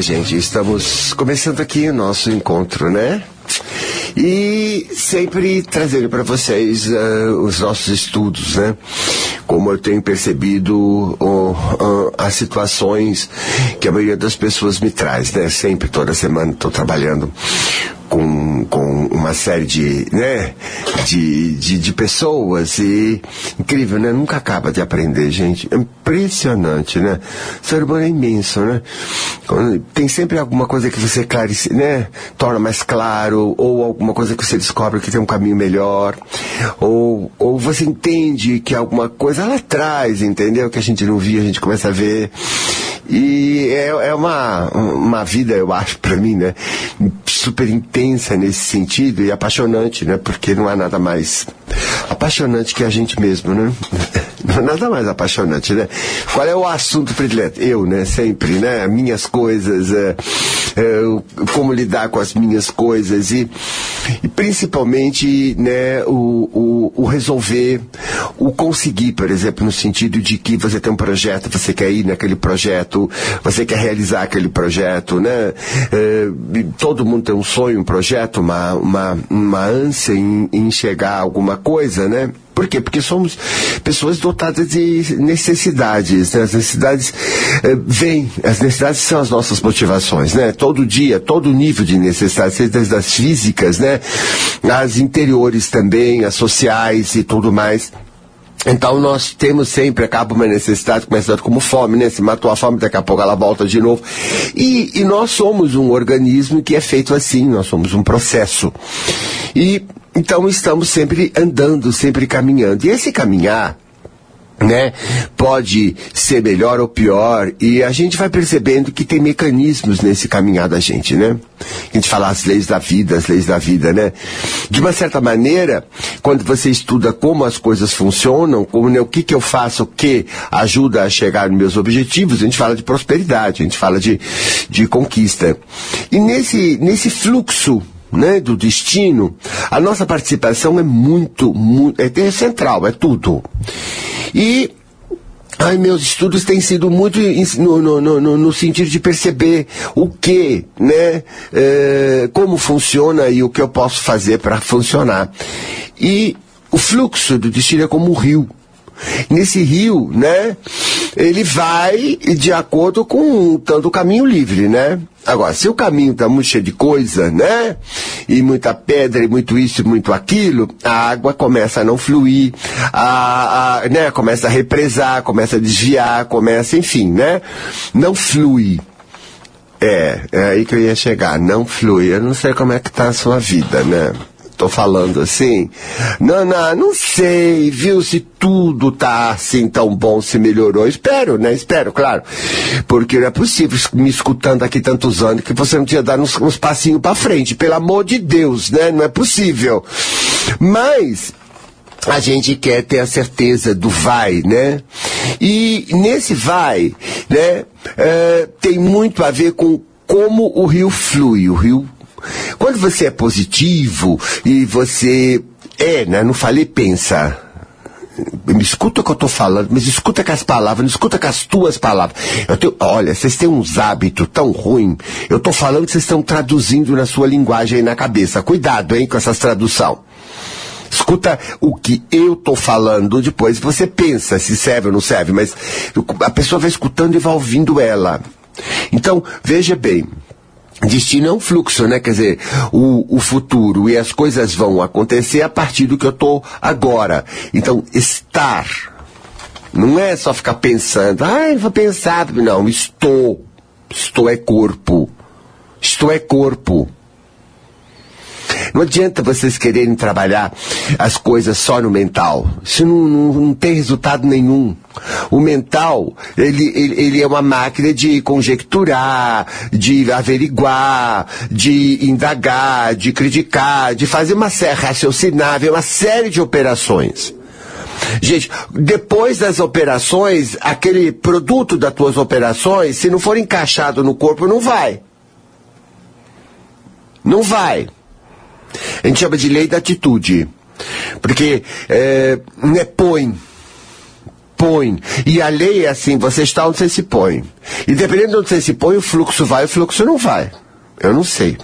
Gente, estamos começando aqui o nosso encontro, né? E sempre trazendo para vocês uh, os nossos estudos, né? Como eu tenho percebido uh, uh, as situações que a maioria das pessoas me traz, né? Sempre, toda semana, estou trabalhando com, com uma série de, né, de, de, de, pessoas e incrível, né? Nunca acaba de aprender, gente. É impressionante, né? O ser humano é imenso, né? Tem sempre alguma coisa que você clarice, né? Torna mais claro, ou alguma coisa que você descobre que tem um caminho melhor, ou, ou você entende que alguma coisa lá atrás, entendeu? Que a gente não via, a gente começa a ver. E é, é uma, uma vida, eu acho, para mim, né? Super intensa nesse sentido e apaixonante, né? Porque não há nada mais apaixonante que a gente mesmo, né? Nada mais apaixonante, né? Qual é o assunto predileto? Eu, né? Sempre, né? Minhas coisas, é, é, como lidar com as minhas coisas e, e principalmente, né? O, o, o resolver, o conseguir, por exemplo, no sentido de que você tem um projeto, você quer ir naquele projeto, você quer realizar aquele projeto, né? É, todo mundo tem um sonho, um projeto, uma, uma, uma ânsia em, em chegar a alguma coisa, né? Por quê? Porque somos pessoas dotadas de necessidades. Né? As necessidades eh, vêm, as necessidades são as nossas motivações, né? Todo dia, todo nível de necessidades, seja das físicas, né? As interiores também, as sociais e tudo mais. Então nós temos sempre, acaba uma necessidade, começando como fome, né? Se matou a fome, daqui a pouco ela volta de novo. E, e nós somos um organismo que é feito assim, nós somos um processo. E então estamos sempre andando, sempre caminhando. E esse caminhar, né? Pode ser melhor ou pior, e a gente vai percebendo que tem mecanismos nesse caminhar da gente, né? A gente fala as leis da vida, as leis da vida, né? De uma certa maneira, quando você estuda como as coisas funcionam, como né, o que que eu faço que ajuda a chegar nos meus objetivos, a gente fala de prosperidade, a gente fala de, de conquista. E nesse, nesse fluxo né, do destino, a nossa participação é muito, muito é, é central, é tudo. E Ai, meus estudos têm sido muito no, no, no, no sentido de perceber o que, né, é, como funciona e o que eu posso fazer para funcionar. E o fluxo do destino é como um rio. Nesse rio, né, ele vai de acordo com tanto o caminho livre, né? Agora, se o caminho está muito cheio de coisa, né? E muita pedra, e muito isso, e muito aquilo, a água começa a não fluir, a, a, né? começa a represar, começa a desviar, começa, enfim, né? Não flui. É, é aí que eu ia chegar, não flui. Eu não sei como é que tá a sua vida, né? Tô falando assim. Não, não, sei, viu, se tudo tá assim tão bom, se melhorou. Espero, né? Espero, claro. Porque não é possível, me escutando aqui tantos anos, que você não tinha dado uns, uns passinhos para frente. Pelo amor de Deus, né? Não é possível. Mas, a gente quer ter a certeza do vai, né? E nesse vai, né, é, tem muito a ver com como o rio flui. O rio quando você é positivo e você é, né? Não falei pensa. Me escuta o que eu estou falando, mas escuta com as palavras, não escuta com as tuas palavras. Eu tenho, olha, vocês têm uns hábitos tão ruins. Eu estou falando que vocês estão traduzindo na sua linguagem aí na cabeça. Cuidado, hein, com essas tradução. Escuta o que eu estou falando, depois você pensa se serve ou não serve, mas a pessoa vai escutando e vai ouvindo ela. Então, veja bem, Destino é um fluxo, né? Quer dizer, o, o futuro e as coisas vão acontecer a partir do que eu estou agora. Então, estar. Não é só ficar pensando, ah, vou pensar. Não, estou. Estou é corpo. Estou é corpo. Não adianta vocês quererem trabalhar as coisas só no mental. Isso não, não, não tem resultado nenhum. O mental, ele, ele, ele, é uma máquina de conjecturar, de averiguar, de indagar, de criticar, de fazer uma série, raciocinar, uma série de operações. Gente, depois das operações, aquele produto das tuas operações, se não for encaixado no corpo, não vai. Não vai. A gente chama de lei da atitude. Porque é, não é põe. põe. E a lei é assim, você está onde você se põe. E dependendo de onde você se põe, o fluxo vai, o fluxo não vai. Eu não sei.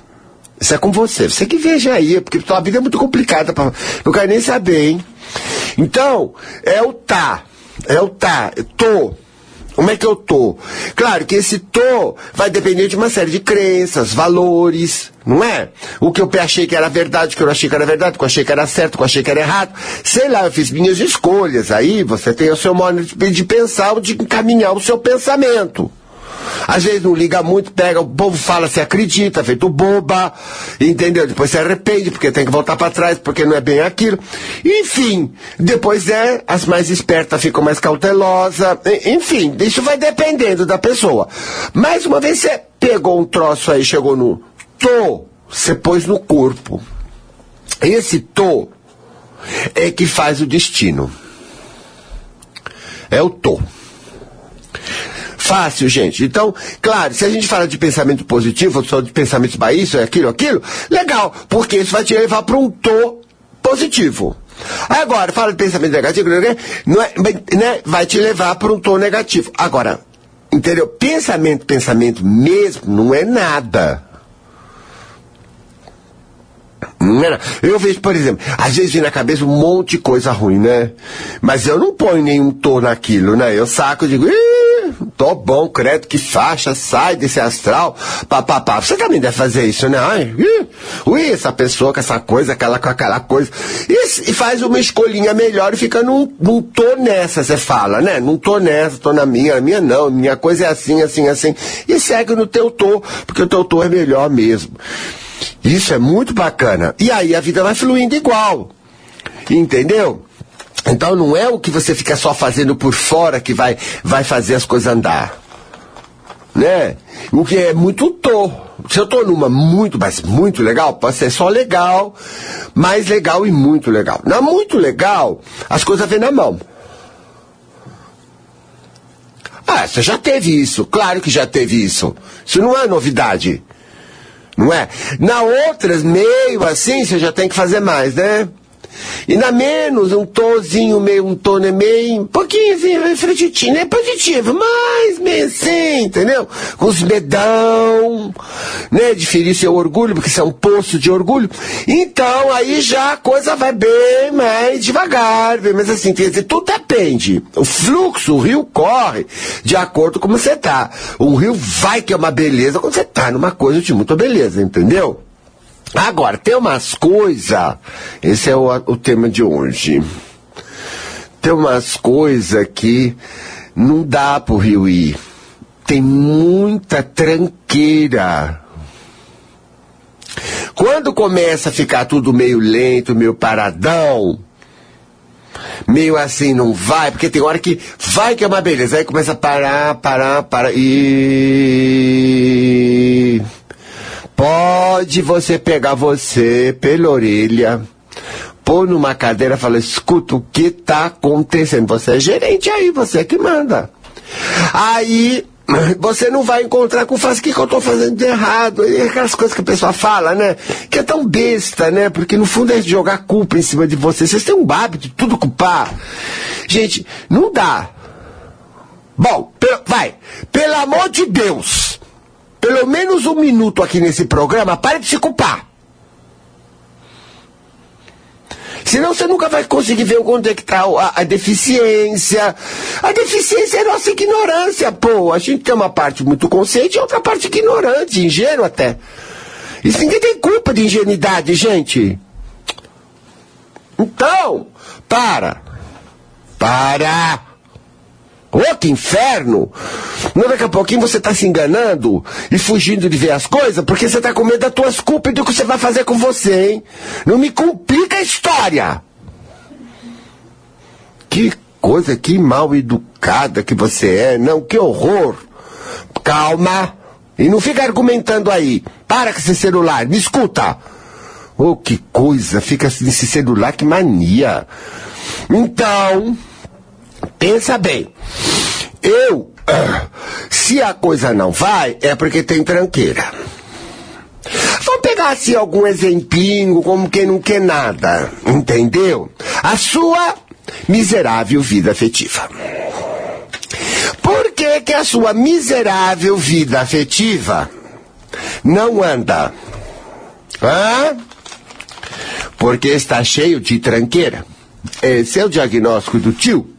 Isso é com você. Você que veja aí, porque tua vida é muito complicada. Pra... Não quero nem saber, hein? Então, é o tá. É o tá. Tô. Como é que eu tô? Claro que esse tô vai depender de uma série de crenças, valores, não é? O que eu achei que era verdade, o que eu achei que era verdade, o que eu achei que era certo, o que eu achei que era errado. Sei lá, eu fiz minhas escolhas. Aí você tem o seu modo de pensar, de encaminhar o seu pensamento. Às vezes não liga muito, pega, o povo fala, se acredita, feito boba, entendeu? Depois se arrepende, porque tem que voltar para trás, porque não é bem aquilo. Enfim, depois é, as mais espertas ficam mais cautelosas, enfim, isso vai dependendo da pessoa. Mais uma vez você pegou um troço aí, chegou no tô, você pôs no corpo. Esse tô é que faz o destino. É o tô. Fácil, gente. Então, claro, se a gente fala de pensamento positivo, só de pensamento para isso, é aquilo, aquilo, legal, porque isso vai te levar para um tô positivo. Agora, fala de pensamento negativo, né? não é, né? vai te levar para um tom negativo. Agora, entendeu? Pensamento, pensamento mesmo não é nada. Não é Eu vejo, por exemplo, às vezes vem na cabeça um monte de coisa ruim, né? Mas eu não ponho nenhum tom naquilo, né? Eu saco e digo, Ih! Tô bom, credo, que faixa, sai desse astral, papapá. Você também deve fazer isso, né? Ai, ui, essa pessoa com essa coisa, aquela com aquela coisa. E, e faz uma escolhinha melhor e fica num, num tô nessa, você fala, né? Não tô nessa, tô na minha, a minha não, minha coisa é assim, assim, assim. E segue no teu tô, porque o teu tô é melhor mesmo. Isso é muito bacana. E aí a vida vai fluindo igual. Entendeu? Então não é o que você fica só fazendo por fora que vai, vai fazer as coisas andar. Né? O que é muito tô. Se eu tô numa muito, mas muito legal, pode ser só legal, mais legal e muito legal. Na muito legal, as coisas vêm na mão. Ah, você já teve isso, claro que já teve isso. Isso não é novidade. Não é? Na outras, meio assim, você já tem que fazer mais, né? E na menos, um tonzinho meio, um tom meio, um pouquinho assim, refletitinho, é positivo, mas meio assim, entendeu? Com os medão, né? De ferir seu orgulho, porque isso é um poço de orgulho. Então, aí já a coisa vai bem mais devagar, bem mais assim, quer dizer, tudo depende. O fluxo, o rio corre de acordo com como você tá. O rio vai que é uma beleza quando você tá numa coisa de muita beleza, entendeu? Agora, tem umas coisas, esse é o, o tema de hoje. Tem umas coisas que não dá pro Rio ir. Tem muita tranqueira. Quando começa a ficar tudo meio lento, meio paradão, meio assim, não vai, porque tem hora que vai que é uma beleza, aí começa a parar, parar, parar, e Pode você pegar você pela orelha, pôr numa cadeira e falar, escuta, o que está acontecendo? Você é gerente aí, você é que manda. Aí você não vai encontrar com faz o que, que eu estou fazendo de errado. E aquelas coisas que a pessoa fala, né? Que é tão besta, né? Porque no fundo é jogar culpa em cima de você. Vocês têm um hábito de tudo culpar. Gente, não dá. Bom, vai. Pelo amor de Deus pelo menos um minuto aqui nesse programa, pare de se culpar. Senão você nunca vai conseguir ver onde é que está a, a, deficiência. A deficiência é nossa ignorância, pô. A gente tem uma parte muito consciente e outra parte ignorante, ingênua até. Isso ninguém tem culpa de ingenuidade, gente. Então, para. Para. Ô, que inferno! Não, daqui a pouquinho você está se enganando e fugindo de ver as coisas porque você está com medo das tuas culpas e do que você vai fazer com você, hein? Não me complica a história! Que coisa, que mal educada que você é, não, que horror! Calma! E não fica argumentando aí. Para com esse celular, me escuta! Oh, que coisa, fica nesse celular, que mania! Então, pensa bem. Eu, se a coisa não vai, é porque tem tranqueira. Vamos pegar assim algum exemplinho, como quem não quer nada, entendeu? A sua miserável vida afetiva. Por que, que a sua miserável vida afetiva não anda? Hã? Porque está cheio de tranqueira. Esse é o diagnóstico do tio.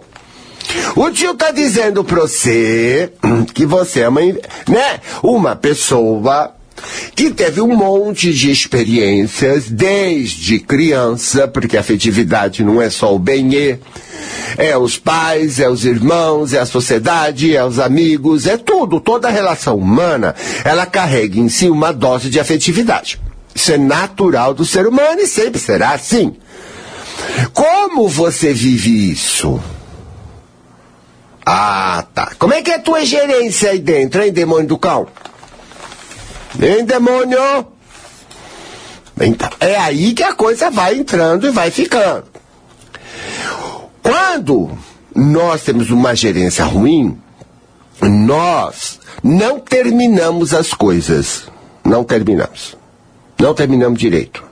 O tio tá dizendo pra você que você é uma, né, uma pessoa que teve um monte de experiências desde criança, porque a afetividade não é só o benê, é os pais, é os irmãos, é a sociedade, é os amigos, é tudo, toda a relação humana, ela carrega em si uma dose de afetividade. Isso é natural do ser humano e sempre será assim. Como você vive isso? Ah, tá. Como é que é a tua gerência aí dentro, hein, demônio do cão? Hein, demônio? Então, é aí que a coisa vai entrando e vai ficando. Quando nós temos uma gerência ruim, nós não terminamos as coisas. Não terminamos. Não terminamos direito.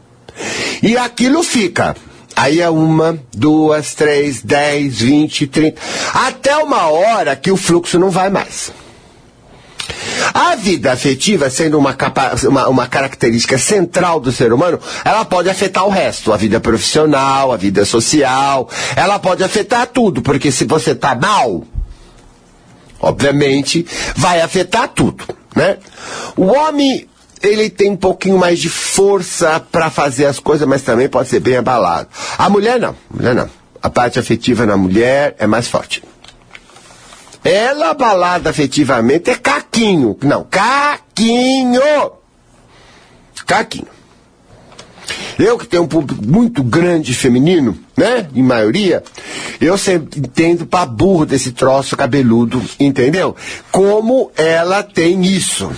E aquilo fica. Aí é uma, duas, três, dez, vinte, trinta. Até uma hora que o fluxo não vai mais. A vida afetiva, sendo uma, capa, uma, uma, característica central do ser humano, ela pode afetar o resto, a vida profissional, a vida social, ela pode afetar tudo, porque se você está mal, obviamente, vai afetar tudo, né? O homem ele tem um pouquinho mais de força para fazer as coisas, mas também pode ser bem abalado. A mulher não, a mulher não. A parte afetiva na mulher é mais forte. Ela abalada afetivamente é caquinho. Não, caquinho. Caquinho. Eu que tenho um público muito grande feminino, né? Em maioria, eu sempre entendo pra burro desse troço cabeludo, entendeu? Como ela tem isso.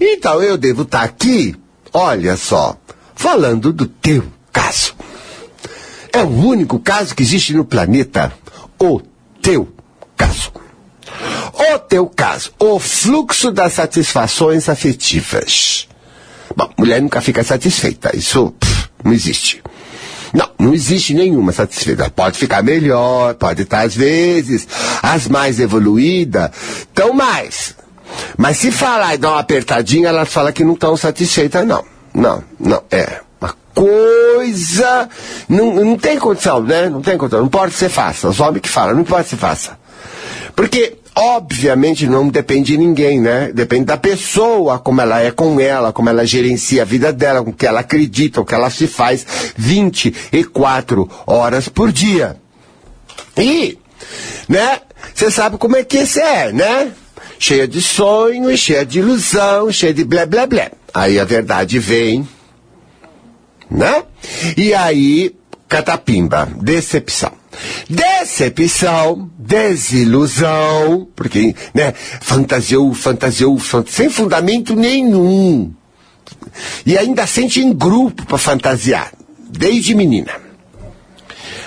Então eu devo estar tá aqui, olha só, falando do teu caso. É o único caso que existe no planeta. O teu caso. O teu caso. O fluxo das satisfações afetivas. Bom, mulher nunca fica satisfeita. Isso pff, não existe. Não, não existe nenhuma satisfeita. Pode ficar melhor, pode estar às vezes. As mais evoluídas estão mais. Mas se falar e dar uma apertadinha, elas falam que não estão satisfeitas, não. Não, não, é. Uma coisa. Não, não tem condição, né? Não tem condição. Não pode ser faça. Os homens que falam, não pode ser faça. Porque, obviamente, não depende de ninguém, né? Depende da pessoa, como ela é com ela, como ela gerencia a vida dela, com o que ela acredita, o que ela se faz 24 horas por dia. E, né? Você sabe como é que esse é, né? Cheia de sonho, cheia de ilusão, cheia de blé, blé, blé. Aí a verdade vem, né? E aí, catapimba, decepção. Decepção, desilusão, porque, né, fantasiou, fantasiou, fantasiou sem fundamento nenhum. E ainda sente em grupo para fantasiar, desde menina.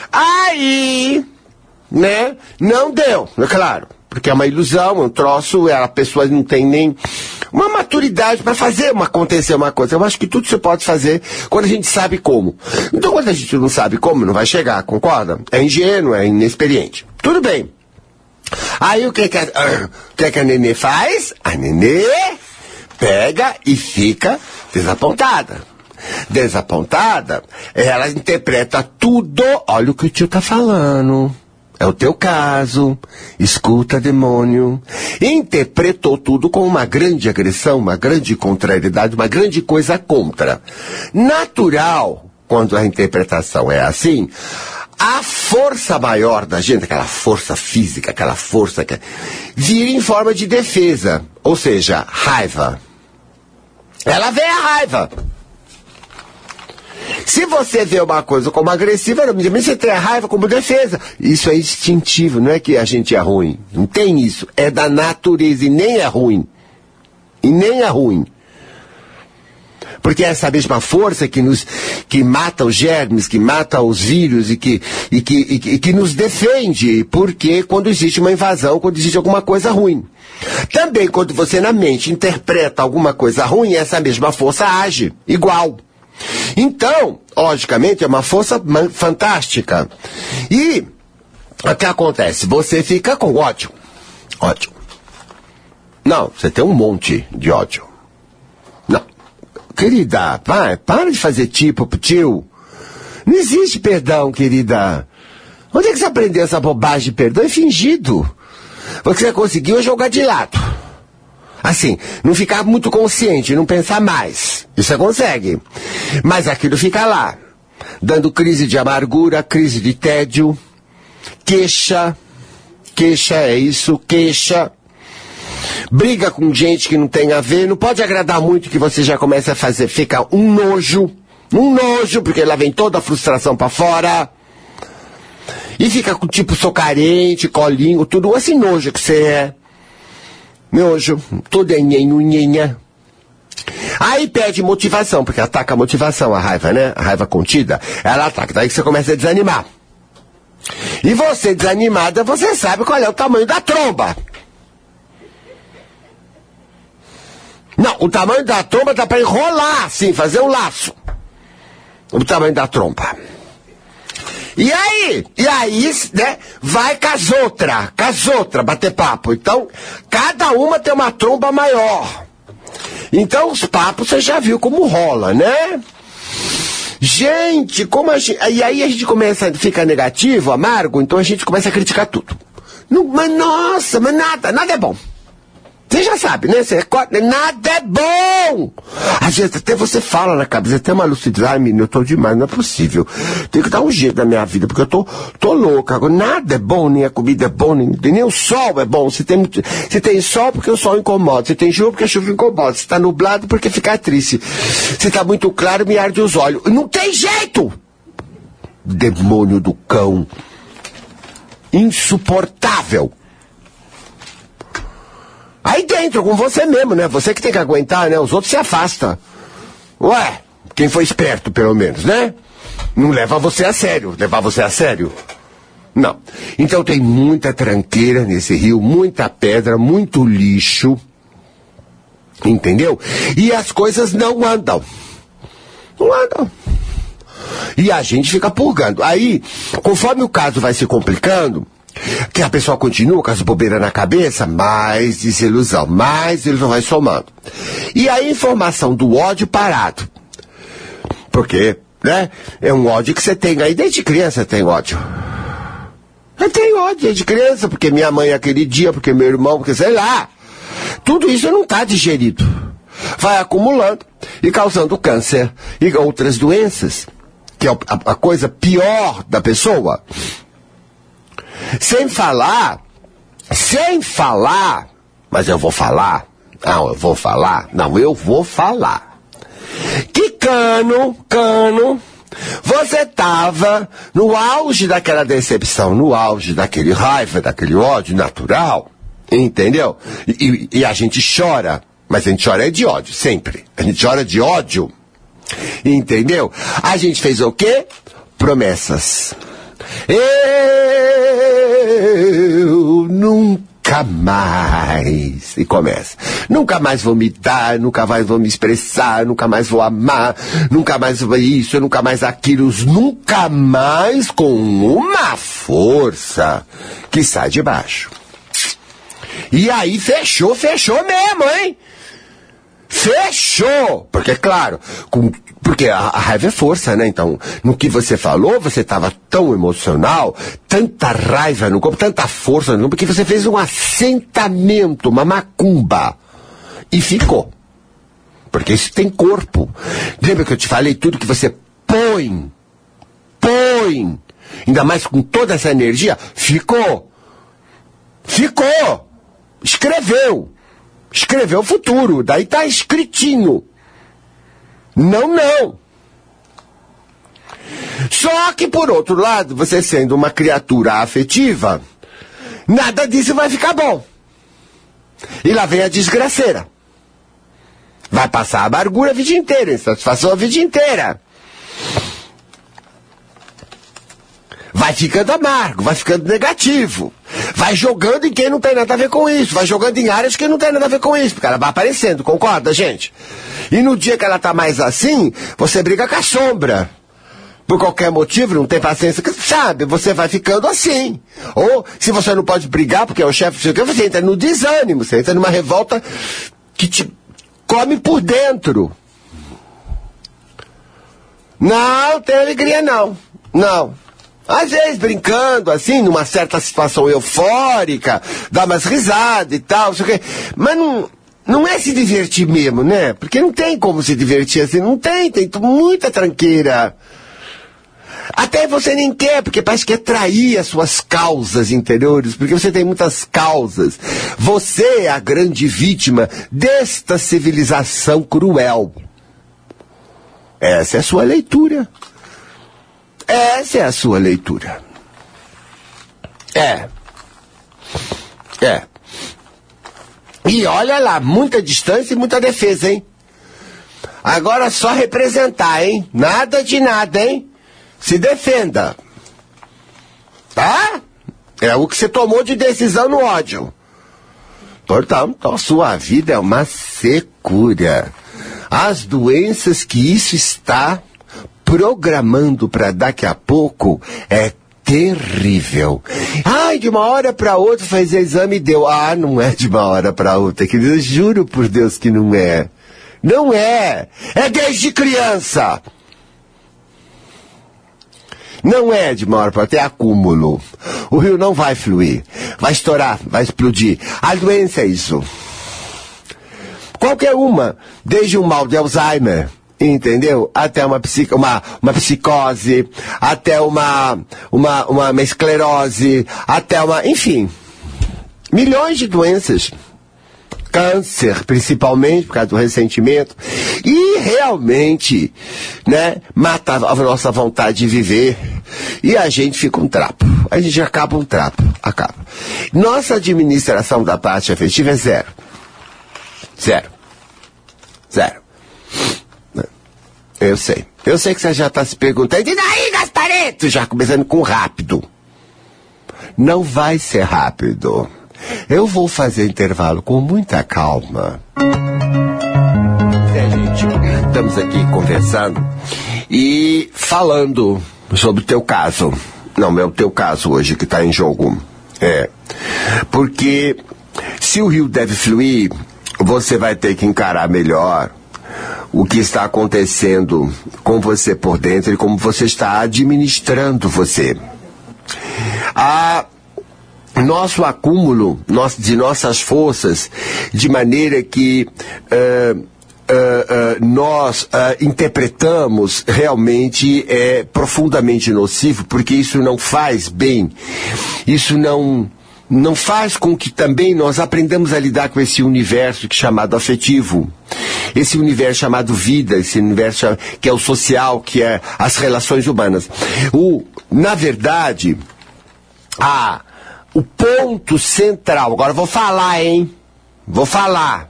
Aí, né, não deu, é claro porque é uma ilusão, é um troço, a pessoa não tem nem uma maturidade para fazer uma acontecer uma coisa. Eu acho que tudo se pode fazer quando a gente sabe como. Então quando a gente não sabe como, não vai chegar, concorda? É ingênuo, é inexperiente. Tudo bem. Aí o que que a, uh, o que, que a nenê faz? A nenê pega e fica desapontada. Desapontada, ela interpreta tudo. Olha o que o tio tá falando. É o teu caso. Escuta, demônio. Interpretou tudo como uma grande agressão, uma grande contrariedade, uma grande coisa contra. Natural, quando a interpretação é assim, a força maior da gente, aquela força física, aquela força que vira em forma de defesa, ou seja, raiva. Ela vê a raiva. Se você vê uma coisa como agressiva, você tem a raiva como defesa. Isso é instintivo, não é que a gente é ruim. Não tem isso. É da natureza e nem é ruim. E nem é ruim. Porque é essa mesma força que nos que mata os germes, que mata os vírus e que, e que, e que, e que nos defende. Porque quando existe uma invasão, quando existe alguma coisa ruim. Também quando você na mente interpreta alguma coisa ruim, essa mesma força age igual. Então, logicamente, é uma força fantástica. E o que acontece? Você fica com ódio. Ódio. Não, você tem um monte de ódio. Não. Querida, vai, para de fazer tipo pro tio. Não existe perdão, querida. Onde é que você aprendeu essa bobagem de perdão? É fingido. O que você conseguiu é jogar de lado. Assim, não ficar muito consciente, não pensar mais. Isso você consegue. Mas aquilo fica lá. Dando crise de amargura, crise de tédio, queixa. Queixa é isso, queixa briga com gente que não tem a ver, não pode agradar muito que você já começa a fazer, fica um nojo, um nojo, porque lá vem toda a frustração para fora. E fica com tipo, sou carente, colinho, tudo esse nojo que você é. Nojo, tudo é nhenho, Aí pede motivação, porque ataca a motivação, a raiva, né? A raiva contida, ela ataca. Daí você começa a desanimar. E você desanimada, você sabe qual é o tamanho da tromba. Não, o tamanho da tromba dá para enrolar, assim, fazer um laço. O tamanho da tromba. E aí? E aí, né? Vai com as outras, com as outras, bater papo. Então, cada uma tem uma tromba maior. Então, os papos você já viu como rola, né? Gente, como a gente. E aí a gente começa a ficar negativo, amargo, então a gente começa a criticar tudo. Não, mas nossa, mas nada, nada é bom. Você já sabe, né? Você recorda, nada é bom! Às vezes até você fala na cabeça, até uma lucidez, ai menino, eu tô demais, não é possível. Tem que dar um jeito na minha vida, porque eu tô, tô louca. Agora, nada é bom, nem a comida é bom, nem, nem o sol é bom. Se tem, se tem sol, porque o sol incomoda. Se tem chuva, porque a chuva incomoda. Se tá nublado, porque fica triste. Se tá muito claro, me arde os olhos. Não tem jeito! Demônio do cão. Insuportável. Aí dentro, com você mesmo, né? Você que tem que aguentar, né? Os outros se afastam. Ué, quem foi esperto, pelo menos, né? Não leva você a sério. Levar você a sério? Não. Então tem muita tranqueira nesse rio, muita pedra, muito lixo. Entendeu? E as coisas não andam. Não andam. E a gente fica purgando. Aí, conforme o caso vai se complicando, que a pessoa continua com as bobeiras na cabeça, mais desilusão, mais ilusão vai somando. E a informação do ódio parado. Porque, né? É um ódio que você tem aí desde criança tem ódio. Eu tenho ódio desde criança, porque minha mãe aquele dia, porque meu irmão, porque sei lá. Tudo isso não está digerido. Vai acumulando e causando câncer e outras doenças, que é a coisa pior da pessoa. Sem falar, sem falar, mas eu vou falar. Não, eu vou falar. Não, eu vou falar. Que cano, cano, você tava no auge daquela decepção, no auge daquele raiva, daquele ódio natural, entendeu? E, e, a gente chora, mas a gente chora é de ódio, sempre. A gente chora de ódio, entendeu? A gente fez o quê? Promessas. Eu nunca mais. E começa. Nunca mais vou me dar, nunca mais vou me expressar, nunca mais vou amar, nunca mais vou isso, nunca mais aquilo, nunca mais com uma força que sai de baixo. E aí fechou, fechou mesmo, hein? Fechou! Porque, claro, com porque a, a, raiva é força, né? Então, no que você falou, você estava tão emocional, tanta raiva no corpo, tanta força no corpo, porque você fez um assentamento, uma macumba. E ficou. Porque isso tem corpo. Lembra que eu te falei tudo que você põe? Põe! Ainda mais com toda essa energia, ficou. Ficou! Escreveu. Escreveu o futuro. Daí tá escritinho. Não, não. Só que, por outro lado, você sendo uma criatura afetiva, nada disso vai ficar bom. E lá vem a desgraceira. Vai passar a amargura a vida inteira, insatisfação a vida inteira. Vai ficando amargo, vai ficando negativo. Vai jogando em quem não tem nada a ver com isso. Vai jogando em áreas que não tem nada a ver com isso. Porque ela vai aparecendo, concorda, gente? E no dia que ela tá mais assim, você briga com a sombra. por qualquer motivo, não tem paciência, sabe, você vai ficando assim. Ou, se você não pode brigar, porque é o chefe, você entra no desânimo, você entra numa revolta que te come por dentro. Não tem alegria, não. Não. Às vezes brincando, assim, numa certa situação eufórica, dá umas risadas e tal, sei o quê. Mas não, não é se divertir mesmo, né? Porque não tem como se divertir assim, não tem, tem muita tranqueira. Até você nem quer, porque parece que é trair as suas causas interiores, porque você tem muitas causas. Você é a grande vítima desta civilização cruel. Essa é a sua leitura. Essa é a sua leitura. É. É. E olha lá, muita distância e muita defesa, hein? Agora só representar, hein? Nada de nada, hein? Se defenda. Tá? É o que você tomou de decisão no ódio. Portanto, a sua vida é uma secura. As doenças que isso está programando para daqui a pouco é terrível. Ai, de uma hora para outra fazer exame e deu. Ah, não é de uma hora para outra, querido. Juro por Deus que não é. Não é. É desde criança. Não é de uma hora para outra, é acúmulo. O rio não vai fluir. Vai estourar, vai explodir. A doença é isso. Qualquer uma, desde um mal de Alzheimer, entendeu? Até uma, psic, uma, uma psicose, até uma, uma, uma esclerose, até uma, enfim, milhões de doenças. Câncer, principalmente, por causa do ressentimento. E realmente, né, mata a nossa vontade de viver. E a gente fica um trapo. A gente acaba um trapo. Acaba. Nossa administração da parte afetiva é zero. Zero. Zero. Eu sei. Eu sei que você já está se perguntando, e daí, Gaspareto? Já começando com rápido. Não vai ser rápido. Eu vou fazer intervalo com muita calma. É, gente, estamos aqui conversando e falando sobre o teu caso. Não, é o teu caso hoje que está em jogo. É. Porque se o rio deve fluir, você vai ter que encarar melhor o que está acontecendo com você por dentro e como você está administrando você. A nosso acúmulo de nossas forças, de maneira que uh, uh, uh, nós interpretamos realmente é profundamente nocivo, porque isso não faz bem, isso não não faz com que também nós aprendamos a lidar com esse universo é chamado afetivo, esse universo chamado vida, esse universo que é o social, que é as relações humanas. O, na verdade, a, o ponto central, agora vou falar, hein? Vou falar.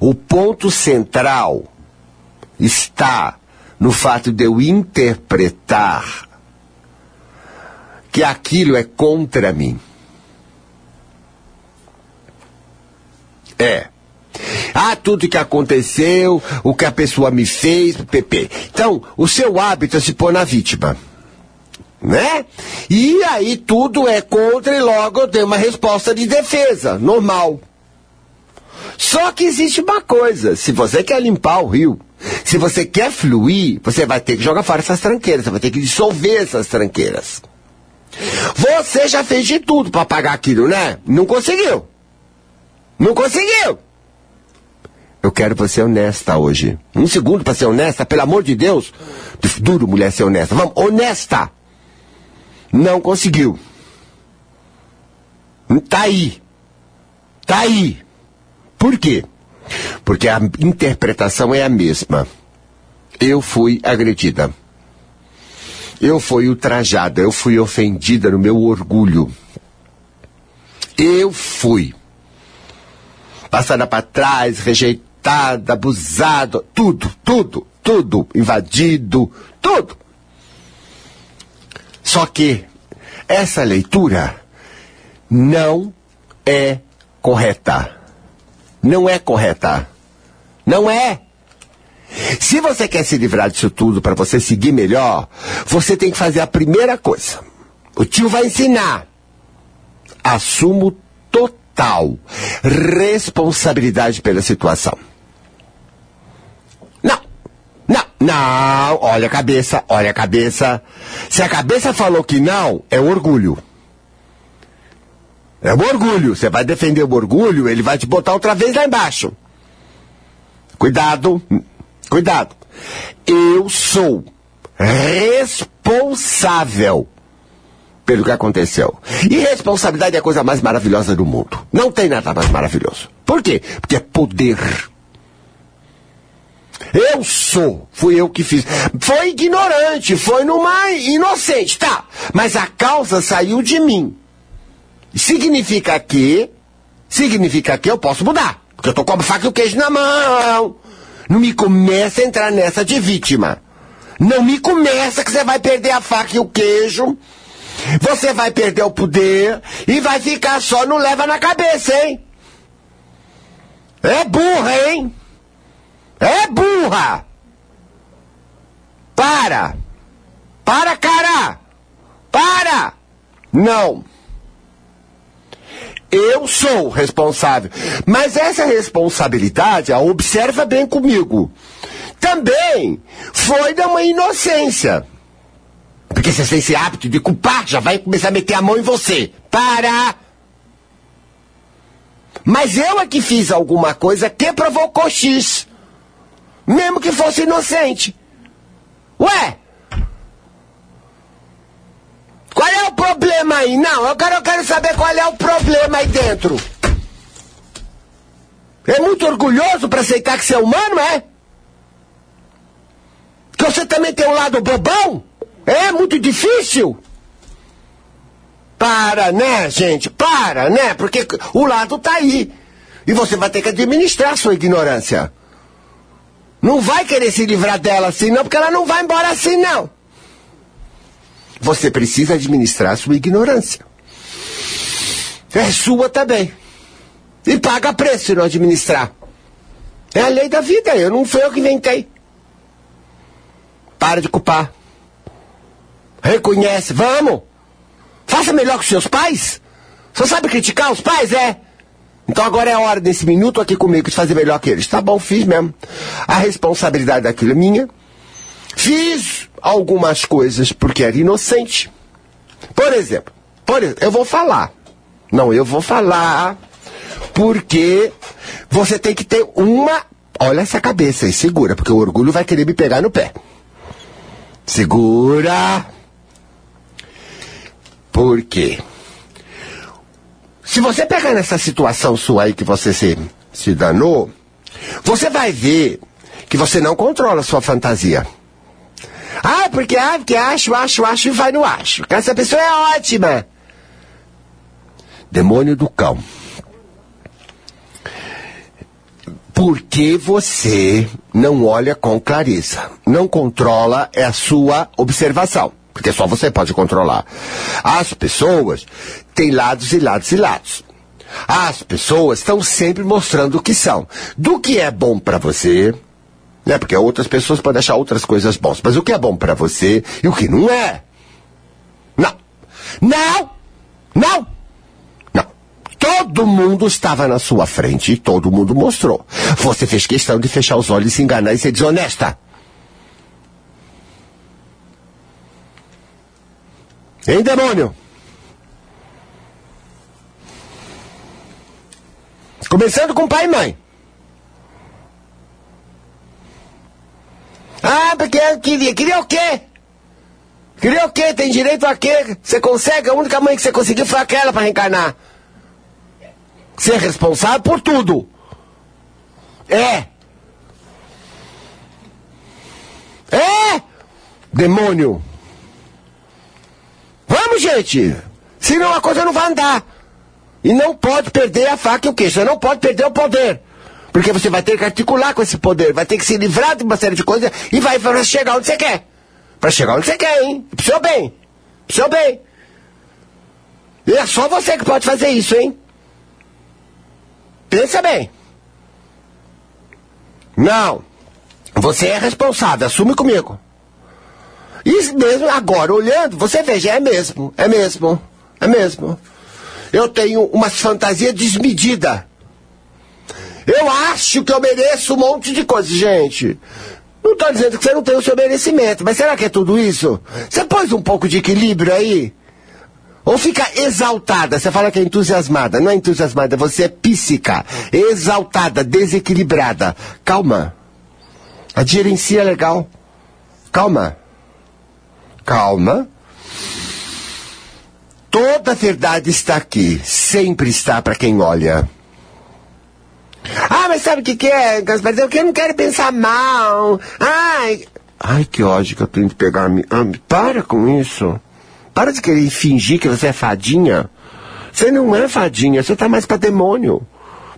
O ponto central está no fato de eu interpretar que aquilo é contra mim. É. Ah, tudo que aconteceu, o que a pessoa me fez, PP. Então, o seu hábito é se pôr na vítima. Né? E aí tudo é contra e logo eu tenho uma resposta de defesa, normal. Só que existe uma coisa, se você quer limpar o rio, se você quer fluir, você vai ter que jogar fora essas tranqueiras, você vai ter que dissolver essas tranqueiras. Você já fez de tudo para pagar aquilo, né? Não conseguiu. Não conseguiu! Eu quero você honesta hoje. Um segundo para ser honesta, pelo amor de Deus. Duro mulher ser honesta. Vamos, honesta! Não conseguiu. Tá aí. Tá aí. Por quê? Porque a interpretação é a mesma. Eu fui agredida. Eu fui ultrajada. Eu fui ofendida no meu orgulho. Eu fui passada para trás, rejeitada, abusado, tudo, tudo, tudo, invadido, tudo. Só que essa leitura não é correta. Não é correta. Não é. Se você quer se livrar disso tudo para você seguir melhor, você tem que fazer a primeira coisa. O tio vai ensinar. Assumo total responsabilidade pela situação. Não. Não, olha a cabeça, olha a cabeça. Se a cabeça falou que não, é orgulho. É o orgulho. Você vai defender o orgulho, ele vai te botar outra vez lá embaixo. Cuidado, cuidado. Eu sou responsável pelo que aconteceu. E responsabilidade é a coisa mais maravilhosa do mundo. Não tem nada mais maravilhoso. Por quê? Porque é poder. Eu sou, fui eu que fiz. Foi ignorante, foi numa inocente, tá? Mas a causa saiu de mim. Significa que, significa que eu posso mudar. Porque eu tô com a faca e o queijo na mão. Não me começa a entrar nessa de vítima. Não me começa que você vai perder a faca e o queijo. Você vai perder o poder e vai ficar só no leva na cabeça, hein? É burra, hein? É burra! Para! Para, cara! Para! Não! Eu sou responsável. Mas essa responsabilidade, observa bem comigo, também foi de uma inocência. Porque você tem esse hábito de culpar, já vai começar a meter a mão em você. Para! Mas eu é que fiz alguma coisa que provocou X. Mesmo que fosse inocente. Ué, qual é o problema aí? Não, eu quero, eu quero saber qual é o problema aí dentro. É muito orgulhoso para aceitar que você é humano, é? Que você também tem um lado bobão? É muito difícil? Para, né, gente? Para, né? Porque o lado tá aí. E você vai ter que administrar a sua ignorância. Não vai querer se livrar dela assim, não, porque ela não vai embora assim, não. Você precisa administrar sua ignorância. É sua também. E paga preço se não administrar. É a lei da vida, eu não fui eu que inventei. Para de culpar. Reconhece, vamos. Faça melhor os seus pais. Você sabe criticar os pais, é? Então agora é a hora desse minuto aqui comigo de fazer melhor que eles. Tá bom, fiz mesmo. A responsabilidade daquilo é minha. Fiz algumas coisas porque era inocente. Por exemplo, por exemplo, eu vou falar. Não, eu vou falar porque você tem que ter uma. Olha essa cabeça aí, segura, porque o orgulho vai querer me pegar no pé. Segura. Por quê? Se você pegar nessa situação sua aí que você se, se danou, você vai ver que você não controla a sua fantasia. Ah, porque, ah, porque acho, acho, acho e vai no acho. Essa pessoa é ótima. Demônio do cão. Porque você não olha com clareza, não controla é a sua observação, porque só você pode controlar. As pessoas têm lados e lados e lados. As pessoas estão sempre mostrando o que são. Do que é bom para você, né? Porque outras pessoas podem achar outras coisas bons. Mas o que é bom para você e o que não é? Não. Não! Não! Não. Todo mundo estava na sua frente e todo mundo mostrou. Você fez questão de fechar os olhos, se enganar e ser desonesta. Hein, demônio? Começando com pai e mãe. Ah, porque queria. Queria o quê? Queria o quê? Tem direito a quê? Você consegue? A única mãe que você conseguiu foi aquela para reencarnar. Ser responsável por tudo. É. É! Demônio! Vamos, gente! Senão a coisa não vai andar. E não pode perder a faca e o queijo. Você não pode perder o poder. Porque você vai ter que articular com esse poder, vai ter que se livrar de uma série de coisas e vai para chegar onde você quer. Para chegar onde você quer, hein? Pro seu bem. Pro seu bem. E é só você que pode fazer isso, hein? Pensa bem. Não. Você é responsável, assume comigo. E mesmo agora, olhando, você veja, é mesmo, é mesmo, é mesmo. Eu tenho umas fantasias desmedidas. Eu acho que eu mereço um monte de coisa, gente. Não estou dizendo que você não tem o seu merecimento, mas será que é tudo isso? Você pôs um pouco de equilíbrio aí? Ou fica exaltada, você fala que é entusiasmada. Não é entusiasmada, você é psíquica, exaltada, desequilibrada. Calma. A gerencia é legal. Calma. Calma. Toda a verdade está aqui. Sempre está para quem olha. Ah, mas sabe o que, que é, Gaspar? Eu não quero pensar mal. Ai. Ai, que ódio que eu tenho de pegar. Ah, para com isso. Para de querer fingir que você é fadinha. Você não é fadinha, você tá mais pra demônio.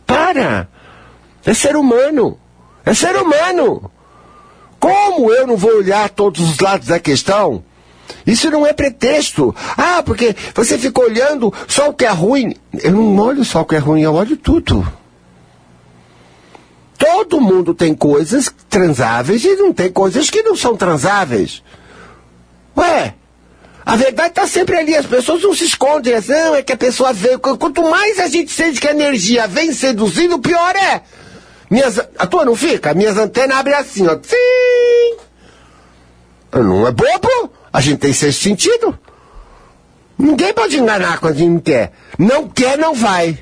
Para! É ser humano. É ser humano. Como eu não vou olhar todos os lados da questão? Isso não é pretexto. Ah, porque você fica olhando só o que é ruim. Eu não olho só o que é ruim, eu olho tudo. Todo mundo tem coisas transáveis e não tem coisas que não são transáveis. Ué, a verdade está sempre ali, as pessoas não se escondem, não, é que a pessoa veio. Quanto mais a gente sente que a energia vem seduzindo, pior é. Minhas, a tua não fica? Minhas antenas abrem assim, ó. Sim! Não é bobo? A gente tem sexto sentido. Ninguém pode enganar quando a gente não quer. Não quer, não vai.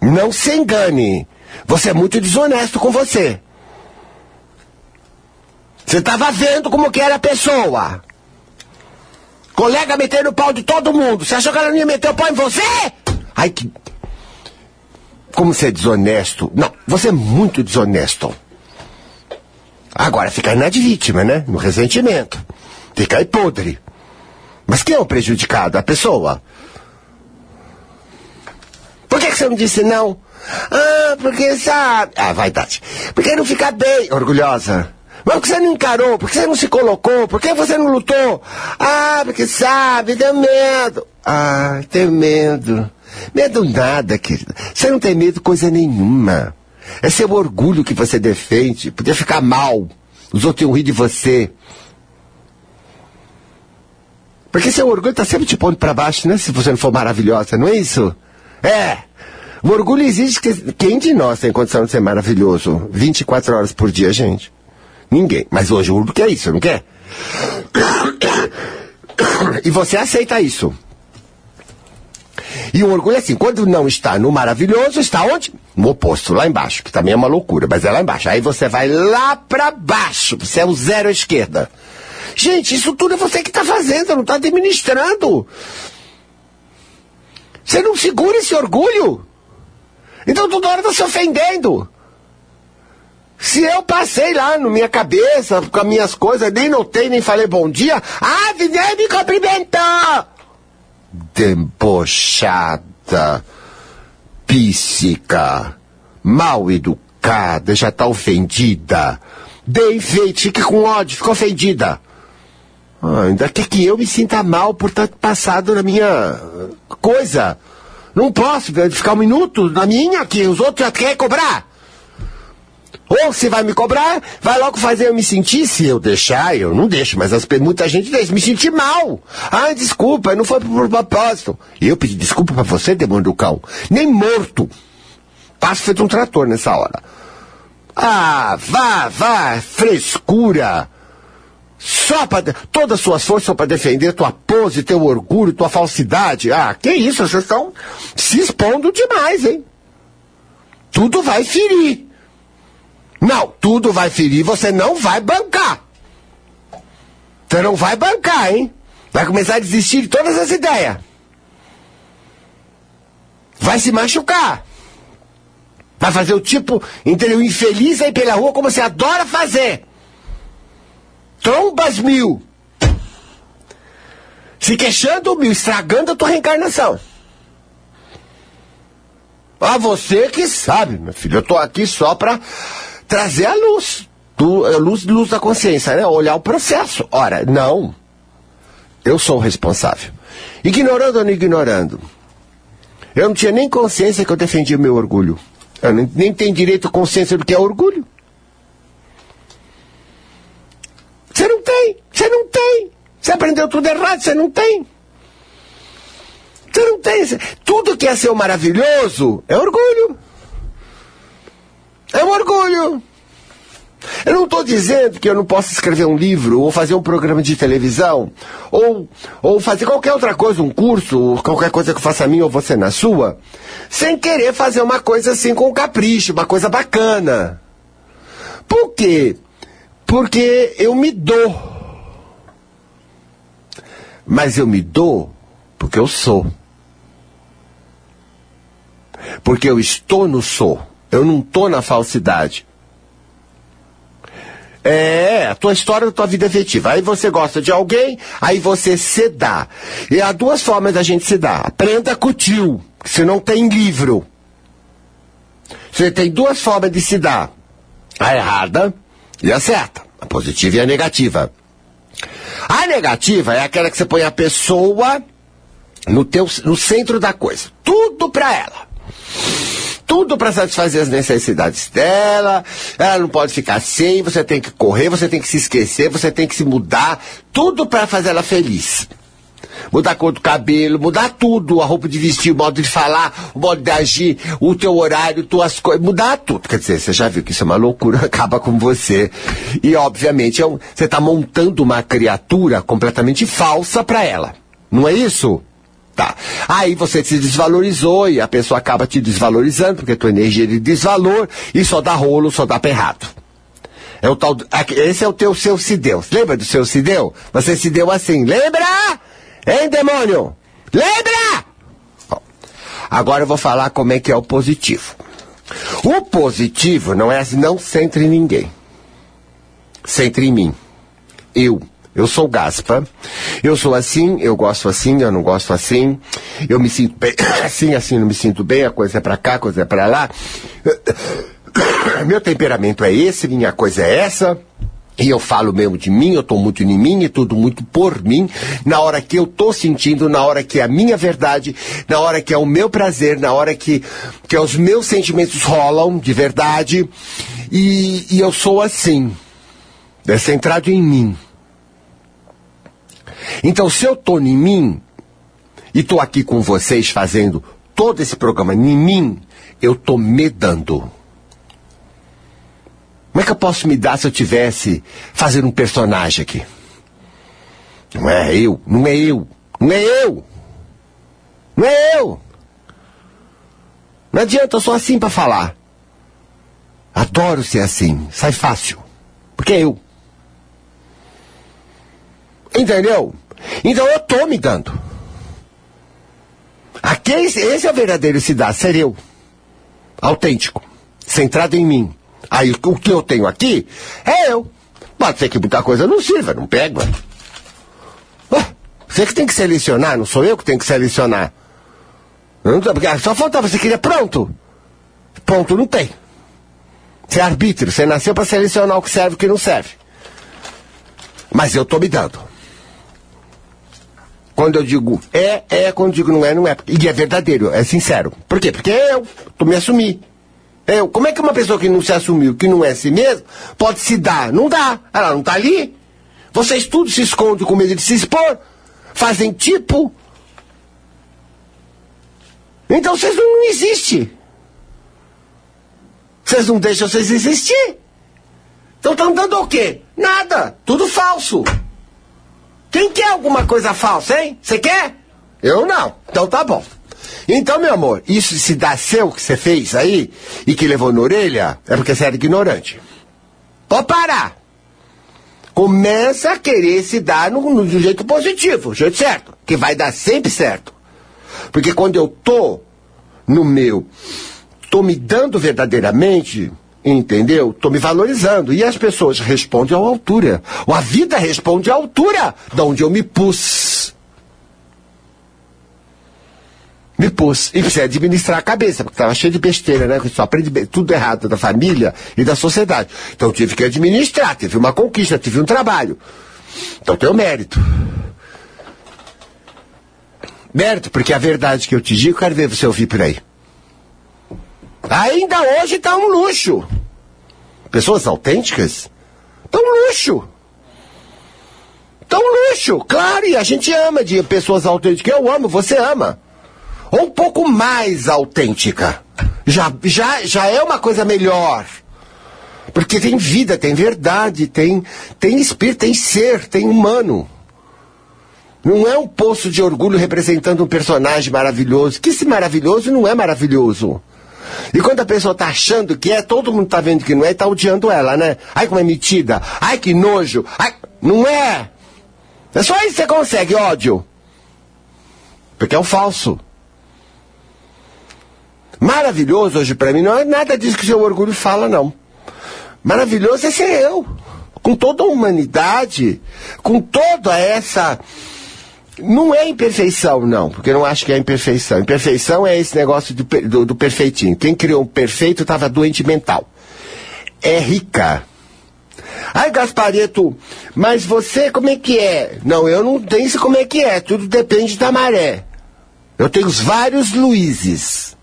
Não se engane. Você é muito desonesto com você. Você estava vendo como que era a pessoa. Colega metendo o pau de todo mundo. Você achou que ela não ia meter o pau em você? Ai, que. Como você é desonesto. Não, você é muito desonesto. Agora fica aí na de vítima, né? No ressentimento. Fica aí podre. Mas quem é o prejudicado? A pessoa. Por que, que você não disse não? Ah, porque sabe. Ah, vaidade. Porque não fica bem. Orgulhosa. Mas por que você não encarou? Por que você não se colocou? Por que você não lutou? Ah, porque sabe, tem medo. Ah, tem medo. Medo nada, querida. Você não tem medo coisa nenhuma. É seu orgulho que você defende. Podia ficar mal. Os outros iam rir de você. Porque seu orgulho está sempre te pondo para baixo, né? Se você não for maravilhosa, não é isso? É. O orgulho existe que quem de nós tem condição de ser maravilhoso 24 horas por dia, gente? Ninguém. Mas hoje o urbo quer isso, não quer? E você aceita isso. E o orgulho é assim, quando não está no maravilhoso, está onde? No oposto, lá embaixo, que também é uma loucura, mas é lá embaixo. Aí você vai lá para baixo, você é o zero à esquerda. Gente, isso tudo é você que está fazendo, não está administrando. Você não segura esse orgulho. Então toda hora está se ofendendo. Se eu passei lá na minha cabeça, com as minhas coisas, nem notei, nem falei bom dia, ah, nem me cumprimentou! Debochada, psíquica, mal educada, já tá ofendida. Bem feito, fique com ódio, ficou ofendida. Ah, ainda quer que eu me sinta mal por estar passado na minha coisa. Não posso ficar um minuto na minha que os outros já querem cobrar. Ou se vai me cobrar, vai logo fazer eu me sentir. Se eu deixar, eu não deixo, mas as, muita gente deixa me sentir mal. Ah, desculpa, não foi por propósito. E eu pedi desculpa para você, demônio do cão. Nem morto. Passo feito um trator nessa hora. Ah, vá, vá, frescura. Só para todas as suas forças para defender tua pose, teu orgulho, tua falsidade. Ah, que isso, vocês estão se expondo demais, hein? Tudo vai ferir. Não, tudo vai ferir, você não vai bancar. Você não vai bancar, hein? Vai começar a desistir de todas as ideias. Vai se machucar. Vai fazer o tipo, entendeu? Infeliz aí pela rua como você adora fazer. Trombas mil. Se queixando mil, estragando a tua reencarnação. Ah, você que sabe, meu filho. Eu tô aqui só pra trazer a luz, do, a luz, luz da consciência, né? Olhar o processo. Ora, não. Eu sou o responsável. Ignorando ou não ignorando. Eu não tinha nem consciência que eu defendia meu orgulho. Eu nem, nem tenho direito à consciência do que é orgulho. Você não tem, você não tem. Você aprendeu tudo errado, você não tem. Você não tem. Tudo que é seu maravilhoso é orgulho. É um orgulho. Eu não estou dizendo que eu não posso escrever um livro, ou fazer um programa de televisão, ou, ou fazer qualquer outra coisa, um curso, qualquer coisa que eu faça a mim ou você na sua, sem querer fazer uma coisa assim com capricho, uma coisa bacana. Por quê? Porque eu me dou. Mas eu me dou porque eu sou. Porque eu estou no sou. Eu não estou na falsidade. É, a tua história da tua vida efetiva. Aí você gosta de alguém, aí você se dá. E há duas formas da gente se dar. Aprenda com o tio, se não tem livro. Você tem duas formas de se dar. A errada e a certa. A positiva e a negativa. A negativa é aquela que você põe a pessoa no, teu, no centro da coisa. Tudo pra ela tudo para satisfazer as necessidades dela. Ela não pode ficar sem, você tem que correr, você tem que se esquecer, você tem que se mudar, tudo para fazer ela feliz. Mudar a cor do cabelo, mudar tudo, a roupa de vestir, o modo de falar, o modo de agir, o teu horário, tuas coisas, mudar tudo. Quer dizer, você já viu que isso é uma loucura, acaba com você. E obviamente é um, você está montando uma criatura completamente falsa para ela. Não é isso? Tá. Aí você se desvalorizou e a pessoa acaba te desvalorizando, porque tua energia é de desvalor e só dá rolo, só dá perrado. É o tal, esse é o teu seu se deu. Lembra do seu se deu? Você se deu assim. Lembra? Hein, demônio? Lembra? agora eu vou falar como é que é o positivo. O positivo não é assim, não centre em ninguém. Centre em mim. Eu. Eu sou Gaspa. Eu sou assim, eu gosto assim, eu não gosto assim. Eu me sinto bem assim, assim, não me sinto bem. A coisa é pra cá, a coisa é pra lá. Meu temperamento é esse, minha coisa é essa. E eu falo mesmo de mim, eu estou muito em mim e tudo muito por mim, na hora que eu estou sentindo, na hora que é a minha verdade, na hora que é o meu prazer, na hora que, que os meus sentimentos rolam de verdade. E, e eu sou assim, é centrado em mim. Então, se eu estou em mim, e estou aqui com vocês fazendo todo esse programa em mim, eu estou me dando. Como é que eu posso me dar se eu tivesse fazendo um personagem aqui? Não é eu, não é eu, não é eu. Não é eu. Não adianta, eu sou assim para falar. Adoro ser assim, sai fácil. Porque é eu. Entendeu? Então eu tô me dando. Aqui, esse é o verdadeiro se dá, ser eu. Autêntico. Centrado em mim. Aí o que eu tenho aqui é eu. Pode ser que muita coisa não sirva, não pega. você que tem que selecionar, não sou eu que tenho que selecionar. Só faltava, você queria pronto. Ponto não tem. Você é arbítrio, você nasceu para selecionar o que serve e o que não serve. Mas eu tô me dando. Quando eu digo é, é. Quando eu digo não é, não é. E é verdadeiro, é sincero. Por quê? Porque eu, tu me assumi. Eu, como é que uma pessoa que não se assumiu, que não é si mesmo, pode se dar? Não dá. Ela não está ali. Vocês tudo se escondem com medo de se expor. Fazem tipo. Então vocês não existem. Vocês não deixam vocês existir. Então estão dando o quê? Nada. Tudo falso. Quem quer alguma coisa falsa, hein? Você quer? Eu não. Então tá bom. Então, meu amor, isso se dá seu que você fez aí e que levou na orelha, é porque você era ignorante. Pode parar. Começa a querer se dar no, no, jeito positivo, do jeito certo, que vai dar sempre certo. Porque quando eu tô no meu, tô me dando verdadeiramente, Entendeu? Estou me valorizando. E as pessoas respondem à altura. Ou a vida responde à altura de onde eu me pus. Me pus. E precisa administrar a cabeça, porque estava cheio de besteira, né? Só aprende tudo errado da família e da sociedade. Então tive que administrar, tive uma conquista, tive um trabalho. Então tenho mérito. Mérito, porque a verdade que eu te digo, quero ver você ouvir por aí. Ainda hoje está um luxo. Pessoas autênticas estão um luxo. Então, luxo, claro, e a gente ama de pessoas autênticas. Eu amo, você ama. Ou um pouco mais autêntica. Já, já, já é uma coisa melhor. Porque tem vida, tem verdade, tem, tem espírito, tem ser, tem humano. Não é um poço de orgulho representando um personagem maravilhoso. Que esse maravilhoso não é maravilhoso. E quando a pessoa tá achando que é, todo mundo tá vendo que não é e tá odiando ela, né? Ai, como é metida. Ai, que nojo. Ai, não é. É só aí que você consegue ódio. Porque é o falso. Maravilhoso hoje para mim não é nada disso que seu orgulho fala, não. Maravilhoso é ser eu. Com toda a humanidade, com toda essa não é imperfeição, não, porque eu não acho que é imperfeição. Imperfeição é esse negócio do, do, do perfeitinho. Quem criou o perfeito estava doente mental. É rica. Ai, Gaspareto, mas você como é que é? Não, eu não tenho como é que é, tudo depende da maré. Eu tenho vários Luizes.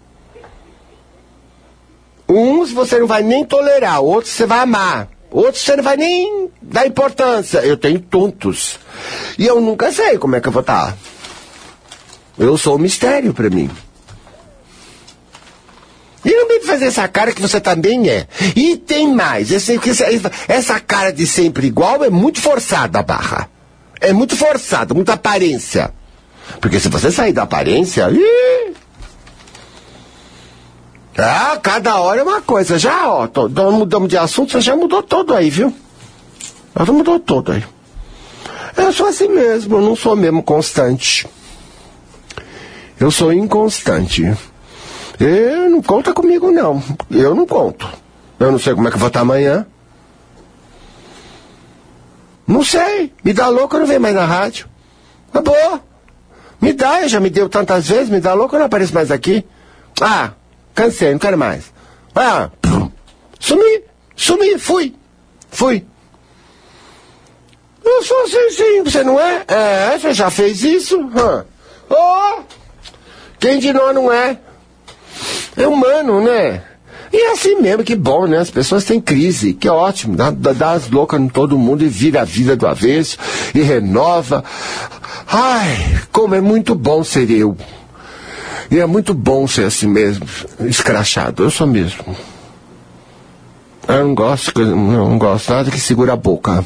Uns você não vai nem tolerar, outros você vai amar. Outros você não vai nem dar importância. Eu tenho tontos. E eu nunca sei como é que eu vou estar. Tá. Eu sou um mistério para mim. E não me fazer essa cara que você também é. E tem mais. Esse, essa cara de sempre igual é muito forçada a barra. É muito forçada, muita aparência. Porque se você sair da aparência. Ih, ah, cada hora é uma coisa. Já, ó, tô, mudamos de assunto, você já mudou todo aí, viu? Já mudou todo aí. Eu sou assim mesmo, eu não sou mesmo constante. Eu sou inconstante. E não conta comigo, não. Eu não conto. Eu não sei como é que eu vou estar amanhã. Não sei. Me dá louco, eu não venho mais na rádio. Acabou. Me dá, já me deu tantas vezes, me dá louco, eu não apareço mais aqui. Ah, Cansei, não quero mais. Ah, sumi, sumi, fui, fui. Eu sou assim, sim, você não é? É, você já fez isso? Oh, quem de nós não é? É humano, né? E é assim mesmo, que bom, né? As pessoas têm crise, que ótimo, dá, dá, dá as loucas em todo mundo e vira a vida do avesso e renova. Ai, como é muito bom ser eu. E é muito bom ser assim mesmo, escrachado. Eu sou mesmo. Eu não gosto, não gosto nada que segura a boca.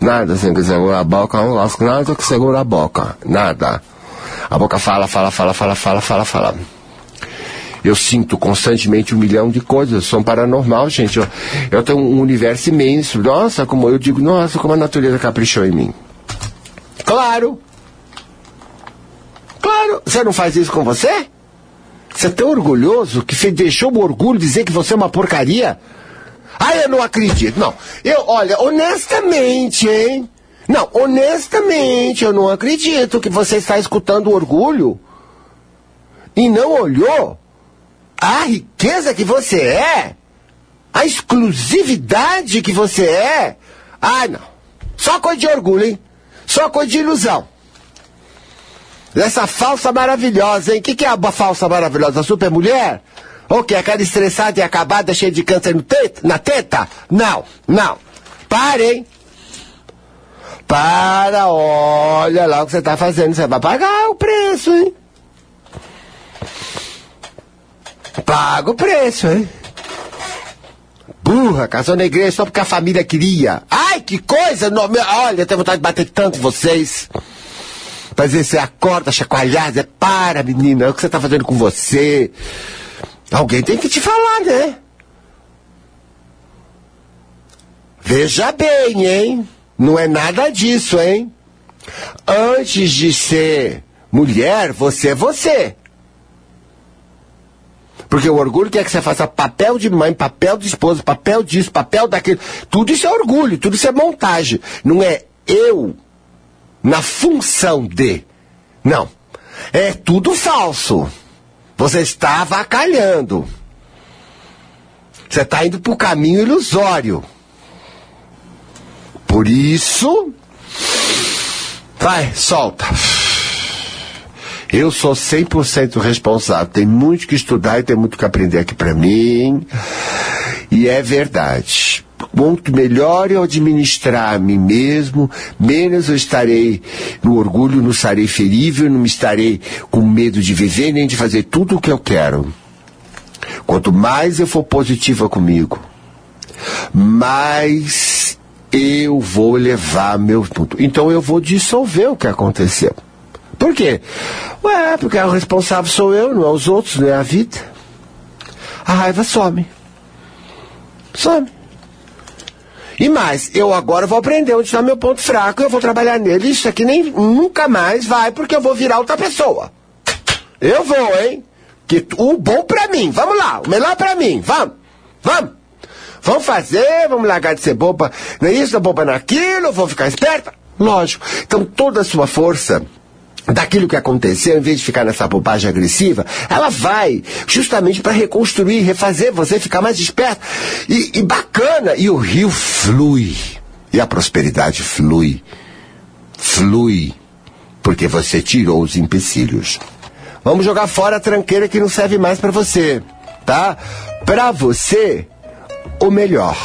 Nada assim que segura a boca, eu não gosto nada que segura a boca. Nada. A boca fala, fala, fala, fala, fala, fala, fala. Eu sinto constantemente um milhão de coisas. Um paranormal, gente. Eu, eu tenho um universo imenso. Nossa, como eu digo, nossa, como a natureza caprichou em mim. Claro! Claro, você não faz isso com você? Você é tão orgulhoso que você deixou o orgulho dizer que você é uma porcaria? Ah, eu não acredito. Não, eu, olha, honestamente, hein? Não, honestamente, eu não acredito que você está escutando o orgulho e não olhou a riqueza que você é, a exclusividade que você é. Ah, não. Só coisa de orgulho, hein? Só coisa de ilusão. Essa falsa maravilhosa, hein? O que, que é a falsa maravilhosa? A super mulher? O que? Aquela estressada e acabada, cheia de câncer no teta, na teta? Não, não. Parem. Para, olha lá o que você está fazendo. Você vai pagar o preço, hein? Paga o preço, hein? Burra, casou na igreja só porque a família queria. Ai, que coisa! No... Olha, eu tenho vontade de bater tanto vocês. Pra dizer, você acorda chacoalhada, é para, menina, é o que você tá fazendo com você. Alguém tem que te falar, né? Veja bem, hein? Não é nada disso, hein? Antes de ser mulher, você é você. Porque o orgulho quer que você faça papel de mãe, papel de esposa, papel disso, papel daquilo. Tudo isso é orgulho, tudo isso é montagem. Não é eu na função de. Não. É tudo falso. Você está avacalhando. Você está indo para o caminho ilusório. Por isso. Vai, solta. Eu sou 100% responsável. Tem muito que estudar e tem muito que aprender aqui para mim. E é verdade. Quanto melhor eu administrar a mim mesmo, menos eu estarei no orgulho, não estarei ferível, não me estarei com medo de viver nem de fazer tudo o que eu quero. Quanto mais eu for positiva comigo, mais eu vou levar meu ponto. Então eu vou dissolver o que aconteceu. Por quê? Ué, porque o responsável sou eu, não é os outros, não é a vida. A raiva some. Some. E mais, eu agora vou aprender onde está meu ponto fraco, eu vou trabalhar nele. Isso aqui nem nunca mais vai, porque eu vou virar outra pessoa. Eu vou, hein? Que o bom pra mim, vamos lá, o melhor pra mim, vamos, vamos. Vamos fazer, vamos largar de ser boba, não é isso, boba naquilo, vou ficar esperta. Lógico. Então toda a sua força daquilo que aconteceu, em vez de ficar nessa bobagem agressiva, ela vai justamente para reconstruir, refazer você ficar mais esperto e, e bacana. E o rio flui. E a prosperidade flui. Flui. Porque você tirou os empecilhos. Vamos jogar fora a tranqueira que não serve mais para você, tá? Para você, o melhor.